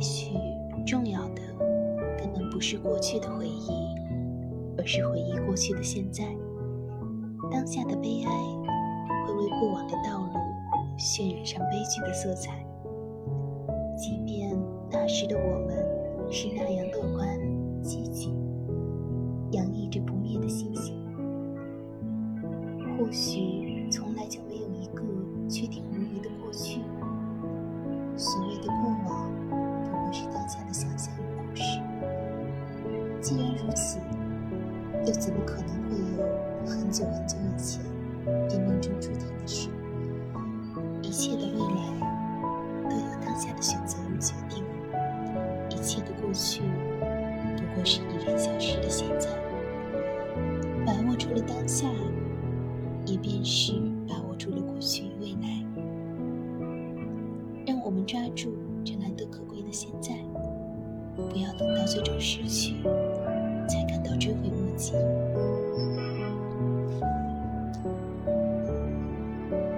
也许重要的根本不是过去的回忆而是回忆过去的现在。当下的悲哀会为过往的道路渲染上悲剧的色彩。即便那时的我们是那样乐观积极洋溢着不灭的信心或许从来就没有一个确定既然如此，又怎么可能会有很久很久以前便命中注定的事？一切的未来都由当下的选择而决定，一切的过去不过是已然消失的现在。把握住了当下，也便是把握住了过去与未来。让我们抓住这难得可贵的现在，不要等到最终失去，追悔莫及。